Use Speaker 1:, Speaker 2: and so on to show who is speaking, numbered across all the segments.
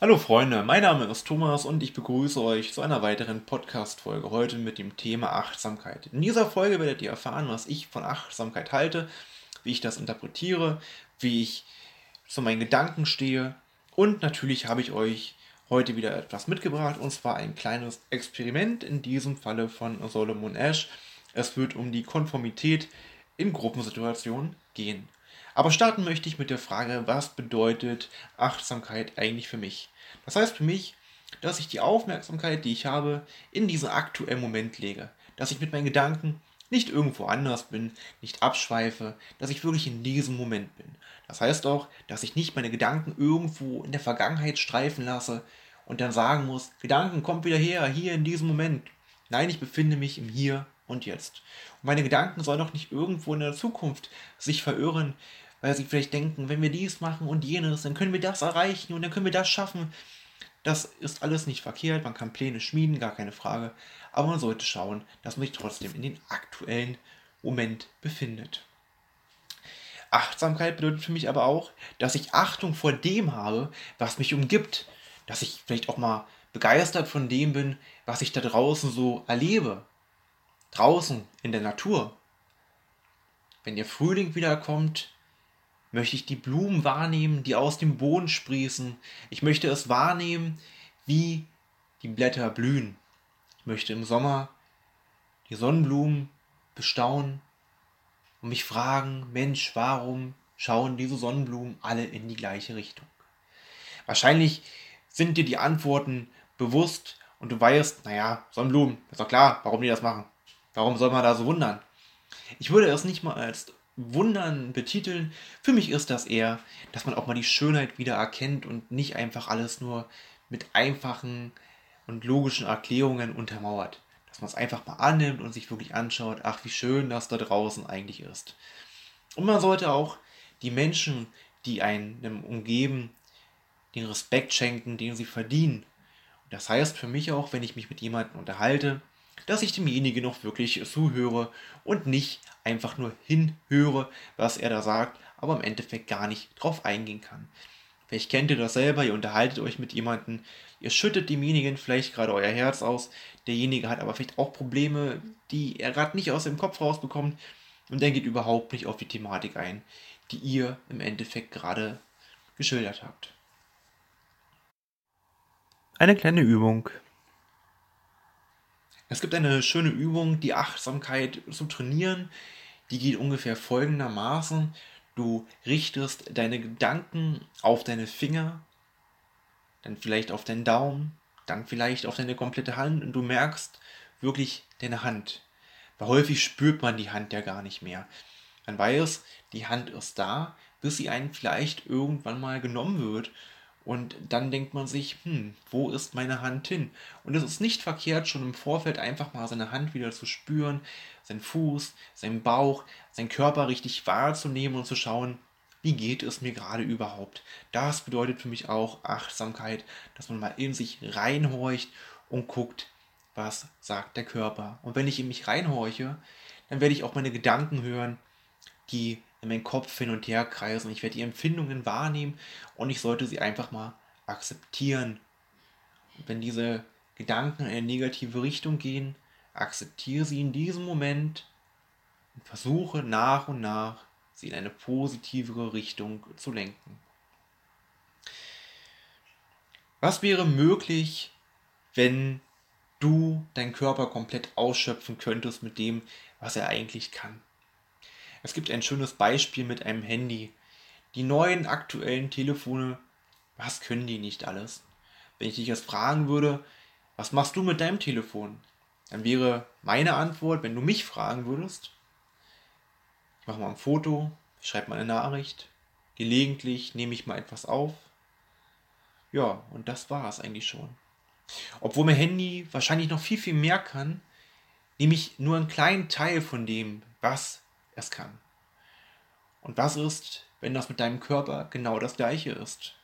Speaker 1: Hallo Freunde, mein Name ist Thomas und ich begrüße euch zu einer weiteren Podcast-Folge heute mit dem Thema Achtsamkeit. In dieser Folge werdet ihr erfahren, was ich von Achtsamkeit halte, wie ich das interpretiere, wie ich zu meinen Gedanken stehe und natürlich habe ich euch heute wieder etwas mitgebracht und zwar ein kleines Experiment, in diesem Falle von Solomon Ash. Es wird um die Konformität in Gruppensituationen gehen. Aber starten möchte ich mit der Frage, was bedeutet Achtsamkeit eigentlich für mich? Das heißt für mich, dass ich die Aufmerksamkeit, die ich habe, in diesen aktuellen Moment lege. Dass ich mit meinen Gedanken nicht irgendwo anders bin, nicht abschweife, dass ich wirklich in diesem Moment bin. Das heißt auch, dass ich nicht meine Gedanken irgendwo in der Vergangenheit streifen lasse und dann sagen muss, Gedanken, kommt wieder her, hier in diesem Moment. Nein, ich befinde mich im Hier und Jetzt. Und meine Gedanken sollen auch nicht irgendwo in der Zukunft sich verirren, weil sie vielleicht denken, wenn wir dies machen und jenes, dann können wir das erreichen und dann können wir das schaffen. Das ist alles nicht verkehrt, man kann Pläne schmieden, gar keine Frage, aber man sollte schauen, dass man sich trotzdem in den aktuellen Moment befindet. Achtsamkeit bedeutet für mich aber auch, dass ich Achtung vor dem habe, was mich umgibt, dass ich vielleicht auch mal begeistert von dem bin, was ich da draußen so erlebe. Draußen in der Natur. Wenn der Frühling wiederkommt, möchte ich die Blumen wahrnehmen, die aus dem Boden sprießen. Ich möchte es wahrnehmen, wie die Blätter blühen. Ich möchte im Sommer die Sonnenblumen bestaunen und mich fragen, Mensch, warum schauen diese Sonnenblumen alle in die gleiche Richtung? Wahrscheinlich sind dir die Antworten bewusst und du weißt, naja, Sonnenblumen, ist doch klar, warum die das machen. Warum soll man da so wundern? Ich würde es nicht mal als Wundern betiteln. Für mich ist das eher, dass man auch mal die Schönheit wieder erkennt und nicht einfach alles nur mit einfachen und logischen Erklärungen untermauert. Dass man es einfach mal annimmt und sich wirklich anschaut, ach, wie schön das da draußen eigentlich ist. Und man sollte auch die Menschen, die einen umgeben, den Respekt schenken, den sie verdienen. das heißt für mich auch, wenn ich mich mit jemandem unterhalte, dass ich demjenigen noch wirklich zuhöre und nicht einfach nur hinhöre, was er da sagt, aber im Endeffekt gar nicht drauf eingehen kann. Vielleicht kennt ihr das selber, ihr unterhaltet euch mit jemandem, ihr schüttet demjenigen vielleicht gerade euer Herz aus, derjenige hat aber vielleicht auch Probleme, die er gerade nicht aus dem Kopf rausbekommt und der geht überhaupt nicht auf die Thematik ein, die ihr im Endeffekt gerade geschildert habt. Eine kleine Übung, es gibt eine schöne Übung, die Achtsamkeit zu trainieren. Die geht ungefähr folgendermaßen. Du richtest deine Gedanken auf deine Finger, dann vielleicht auf deinen Daumen, dann vielleicht auf deine komplette Hand und du merkst wirklich deine Hand. Weil häufig spürt man die Hand ja gar nicht mehr. Man weiß, die Hand ist da, bis sie einen vielleicht irgendwann mal genommen wird und dann denkt man sich, hm, wo ist meine Hand hin? Und es ist nicht verkehrt, schon im Vorfeld einfach mal seine Hand wieder zu spüren, seinen Fuß, seinen Bauch, seinen Körper richtig wahrzunehmen und zu schauen, wie geht es mir gerade überhaupt? Das bedeutet für mich auch Achtsamkeit, dass man mal in sich reinhorcht und guckt, was sagt der Körper. Und wenn ich in mich reinhorche, dann werde ich auch meine Gedanken hören, die in meinem Kopf hin und her kreisen. Ich werde die Empfindungen wahrnehmen und ich sollte sie einfach mal akzeptieren. Wenn diese Gedanken in eine negative Richtung gehen, akzeptiere sie in diesem Moment und versuche nach und nach sie in eine positivere Richtung zu lenken. Was wäre möglich, wenn du deinen Körper komplett ausschöpfen könntest mit dem, was er eigentlich kann? Es gibt ein schönes Beispiel mit einem Handy. Die neuen aktuellen Telefone, was können die nicht alles? Wenn ich dich jetzt fragen würde, was machst du mit deinem Telefon? Dann wäre meine Antwort, wenn du mich fragen würdest, ich mache mal ein Foto, ich schreibe mal eine Nachricht, gelegentlich nehme ich mal etwas auf. Ja, und das war es eigentlich schon. Obwohl mein Handy wahrscheinlich noch viel, viel mehr kann, nehme ich nur einen kleinen Teil von dem, was es kann. Und was ist, wenn das mit deinem Körper genau das gleiche ist?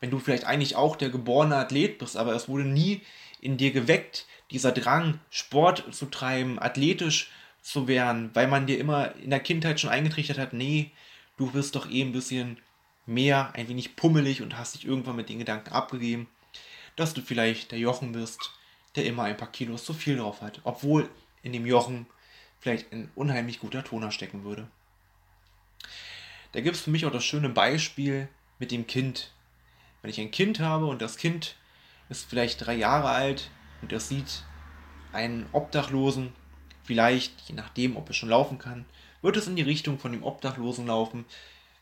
Speaker 1: Wenn du vielleicht eigentlich auch der geborene Athlet bist, aber es wurde nie in dir geweckt, dieser Drang, Sport zu treiben, athletisch zu werden, weil man dir immer in der Kindheit schon eingetrichtert hat, nee, du wirst doch eh ein bisschen mehr ein wenig pummelig und hast dich irgendwann mit den Gedanken abgegeben, dass du vielleicht der Jochen bist, der immer ein paar Kilos zu viel drauf hat, obwohl in dem Jochen vielleicht ein unheimlich guter Toner stecken würde. Da gibt es für mich auch das schöne Beispiel mit dem Kind. Wenn ich ein Kind habe und das Kind ist vielleicht drei Jahre alt und es sieht einen Obdachlosen, vielleicht, je nachdem, ob er schon laufen kann, wird es in die Richtung von dem Obdachlosen laufen,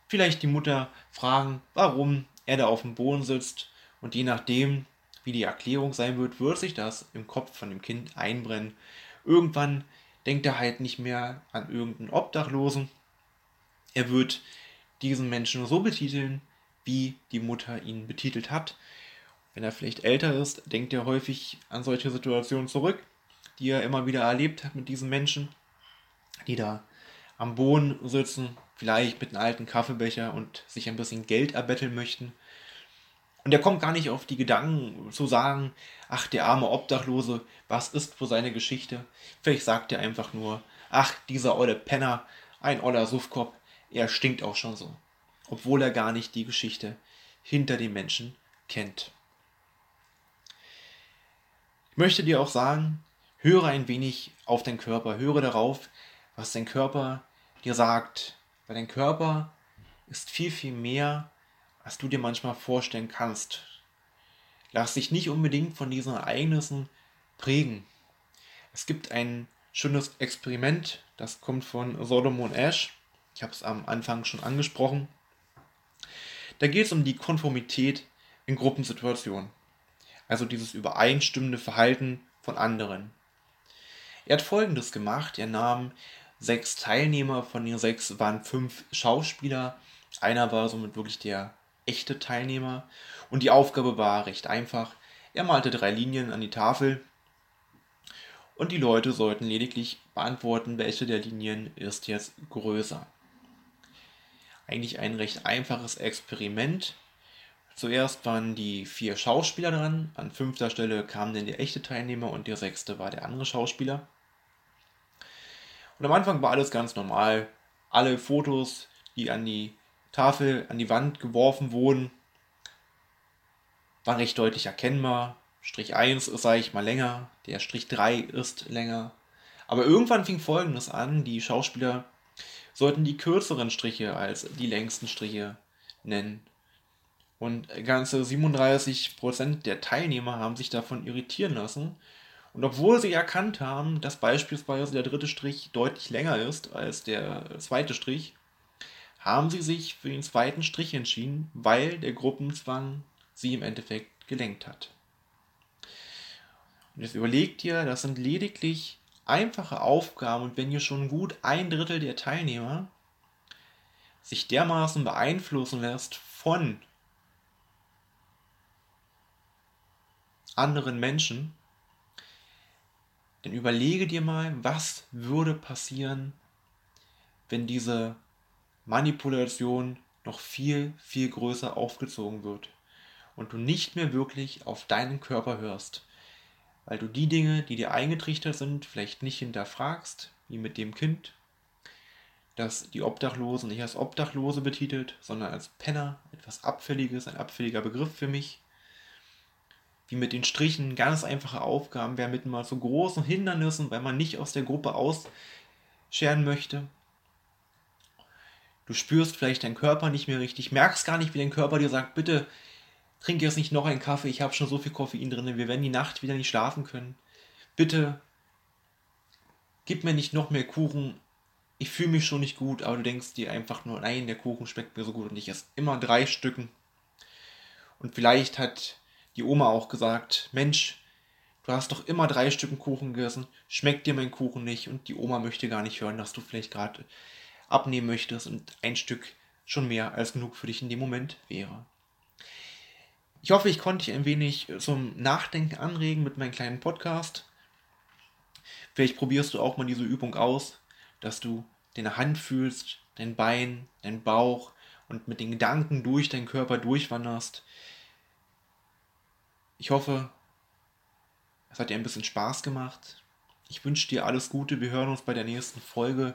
Speaker 1: vielleicht die Mutter fragen, warum er da auf dem Boden sitzt und je nachdem, wie die Erklärung sein wird, wird sich das im Kopf von dem Kind einbrennen. Irgendwann denkt er halt nicht mehr an irgendeinen Obdachlosen. Er wird diesen Menschen so betiteln, wie die Mutter ihn betitelt hat. Wenn er vielleicht älter ist, denkt er häufig an solche Situationen zurück, die er immer wieder erlebt hat mit diesen Menschen, die da am Boden sitzen, vielleicht mit einem alten Kaffeebecher und sich ein bisschen Geld erbetteln möchten. Und er kommt gar nicht auf die Gedanken zu sagen, ach, der arme Obdachlose, was ist wohl seine Geschichte? Vielleicht sagt er einfach nur, ach, dieser olle Penner, ein oller Suffkopf, er stinkt auch schon so. Obwohl er gar nicht die Geschichte hinter dem Menschen kennt. Ich möchte dir auch sagen, höre ein wenig auf deinen Körper, höre darauf, was dein Körper dir sagt. Weil dein Körper ist viel, viel mehr, als du dir manchmal vorstellen kannst. Lass dich nicht unbedingt von diesen Ereignissen prägen. Es gibt ein schönes Experiment, das kommt von Solomon Ash. Ich habe es am Anfang schon angesprochen. Da geht es um die Konformität in Gruppensituationen. Also dieses übereinstimmende Verhalten von anderen. Er hat folgendes gemacht. Er nahm sechs Teilnehmer, von den sechs waren fünf Schauspieler. Einer war somit wirklich der echte Teilnehmer. Und die Aufgabe war recht einfach. Er malte drei Linien an die Tafel und die Leute sollten lediglich beantworten, welche der Linien ist jetzt größer. Eigentlich ein recht einfaches Experiment. Zuerst waren die vier Schauspieler dran, an fünfter Stelle kam dann der echte Teilnehmer und der sechste war der andere Schauspieler. Und am Anfang war alles ganz normal. Alle Fotos, die an die Tafel, an die Wand geworfen wurden, waren recht deutlich erkennbar. Strich 1 ist, sage ich mal, länger, der Strich 3 ist länger. Aber irgendwann fing folgendes an: Die Schauspieler sollten die kürzeren Striche als die längsten Striche nennen. Und ganze 37% der Teilnehmer haben sich davon irritieren lassen und obwohl sie erkannt haben, dass beispielsweise der dritte Strich deutlich länger ist als der zweite Strich, haben sie sich für den zweiten Strich entschieden, weil der Gruppenzwang sie im Endeffekt gelenkt hat. Und jetzt überlegt ihr, das sind lediglich einfache Aufgaben und wenn ihr schon gut ein Drittel der Teilnehmer sich dermaßen beeinflussen lässt von anderen Menschen, dann überlege dir mal, was würde passieren, wenn diese Manipulation noch viel, viel größer aufgezogen wird und du nicht mehr wirklich auf deinen Körper hörst, weil du die Dinge, die dir eingetrichtert sind, vielleicht nicht hinterfragst, wie mit dem Kind, das die Obdachlosen nicht als Obdachlose betitelt, sondern als Penner, etwas Abfälliges, ein abfälliger Begriff für mich wie mit den Strichen, ganz einfache Aufgaben, wer mit mal so großen Hindernissen, weil man nicht aus der Gruppe ausscheren möchte. Du spürst vielleicht deinen Körper nicht mehr richtig, merkst gar nicht, wie dein Körper dir sagt, bitte trink jetzt nicht noch einen Kaffee, ich habe schon so viel Koffein drin, wir werden die Nacht wieder nicht schlafen können. Bitte gib mir nicht noch mehr Kuchen, ich fühle mich schon nicht gut, aber du denkst dir einfach nur, nein, der Kuchen schmeckt mir so gut und ich esse immer drei Stücken. Und vielleicht hat die Oma auch gesagt, Mensch, du hast doch immer drei Stücken Kuchen gegessen, schmeckt dir mein Kuchen nicht und die Oma möchte gar nicht hören, dass du vielleicht gerade abnehmen möchtest und ein Stück schon mehr als genug für dich in dem Moment wäre. Ich hoffe, ich konnte dich ein wenig zum Nachdenken anregen mit meinem kleinen Podcast. Vielleicht probierst du auch mal diese Übung aus, dass du deine Hand fühlst, dein Bein, dein Bauch und mit den Gedanken durch deinen Körper durchwanderst. Ich hoffe, es hat dir ein bisschen Spaß gemacht. Ich wünsche dir alles Gute. Wir hören uns bei der nächsten Folge.